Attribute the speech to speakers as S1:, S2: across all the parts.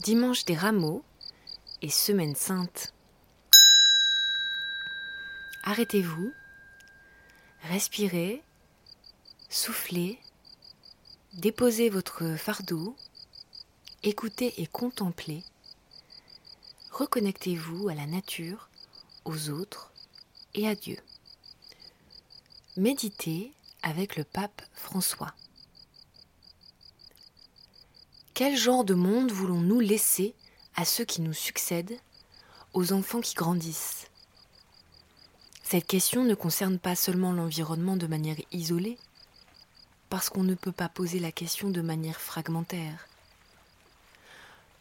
S1: dimanche des rameaux et semaine sainte. Arrêtez-vous, respirez, soufflez, déposez votre fardeau, écoutez et contemplez. Reconnectez-vous à la nature, aux autres et à Dieu. Méditez avec le pape François. Quel genre de monde voulons-nous laisser à ceux qui nous succèdent, aux enfants qui grandissent? Cette question ne concerne pas seulement l'environnement de manière isolée, parce qu'on ne peut pas poser la question de manière fragmentaire.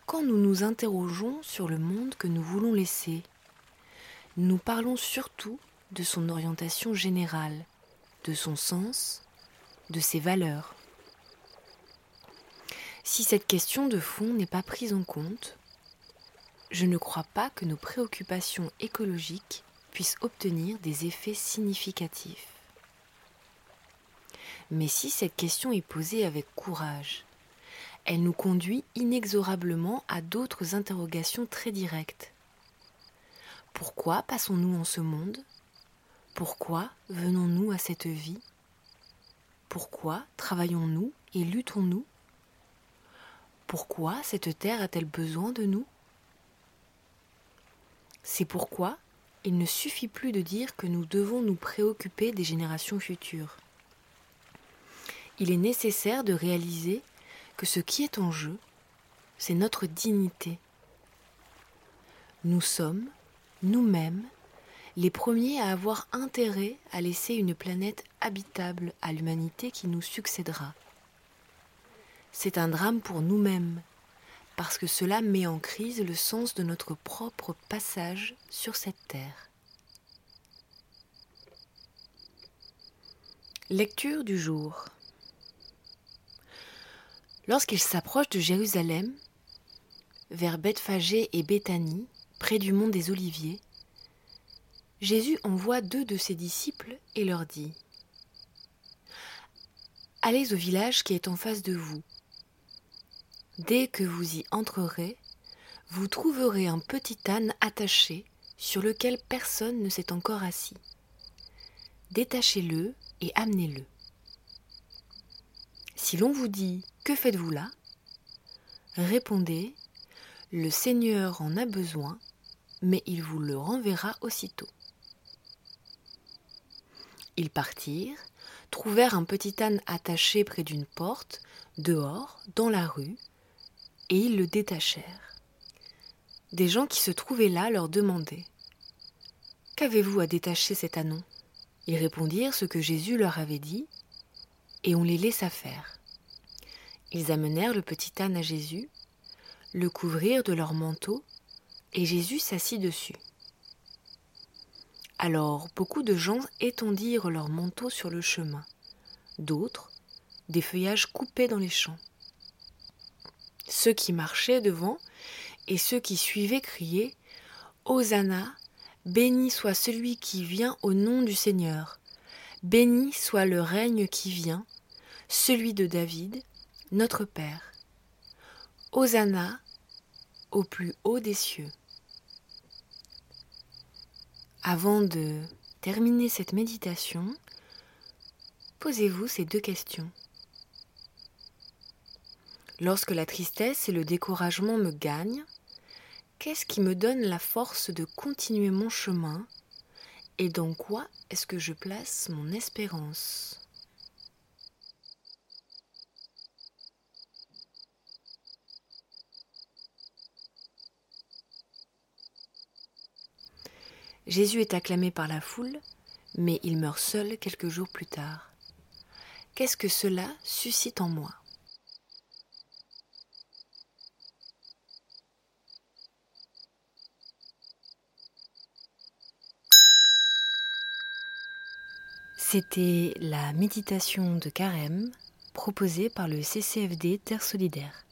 S1: Quand nous nous interrogeons sur le monde que nous voulons laisser, nous parlons surtout de son orientation générale, de son sens, de ses valeurs. Si cette question de fond n'est pas prise en compte, je ne crois pas que nos préoccupations écologiques puissent obtenir des effets significatifs. Mais si cette question est posée avec courage, elle nous conduit inexorablement à d'autres interrogations très directes. Pourquoi passons-nous en ce monde? Pourquoi venons-nous à cette vie? Pourquoi travaillons-nous et luttons-nous pourquoi cette terre a-t-elle besoin de nous? C'est pourquoi il ne suffit plus de dire que nous devons nous préoccuper des générations futures. Il est nécessaire de réaliser que ce qui est en jeu, c'est notre dignité. Nous sommes, nous-mêmes, les premiers à avoir intérêt à laisser une planète habitable à l'humanité qui nous succédera c'est un drame pour nous-mêmes, parce que cela met en crise le sens de notre propre passage sur cette terre. Lecture du jour. Lorsqu'il s'approche de Jérusalem, vers Bethphagée et Béthanie, près du mont des Oliviers, Jésus envoie deux de ses disciples et leur dit Allez au village qui est en face de vous Dès que vous y entrerez, vous trouverez un petit âne attaché sur lequel personne ne s'est encore assis. Détachez-le et amenez-le. Si l'on vous dit Que faites-vous là? Répondez Le Seigneur en a besoin, mais il vous le renverra aussitôt. Ils partirent, trouvèrent un petit âne attaché près d'une porte, dehors, dans la rue, et ils le détachèrent. Des gens qui se trouvaient là leur demandaient Qu'avez-vous à détacher cet anon? Ils répondirent ce que Jésus leur avait dit, et on les laissa faire. Ils amenèrent le petit âne à Jésus, le couvrirent de leur manteau, et Jésus s'assit dessus. Alors beaucoup de gens étendirent leurs manteaux sur le chemin, d'autres des feuillages coupés dans les champs. Ceux qui marchaient devant et ceux qui suivaient criaient Hosanna, béni soit celui qui vient au nom du Seigneur, béni soit le règne qui vient, celui de David, notre Père. Hosanna au plus haut des cieux. Avant de terminer cette méditation, posez-vous ces deux questions. Lorsque la tristesse et le découragement me gagnent, qu'est-ce qui me donne la force de continuer mon chemin et dans quoi est-ce que je place mon espérance? Jésus est acclamé par la foule, mais il meurt seul quelques jours plus tard. Qu'est-ce que cela suscite en moi? C'était la méditation de carême proposée par le CCFD Terre Solidaire.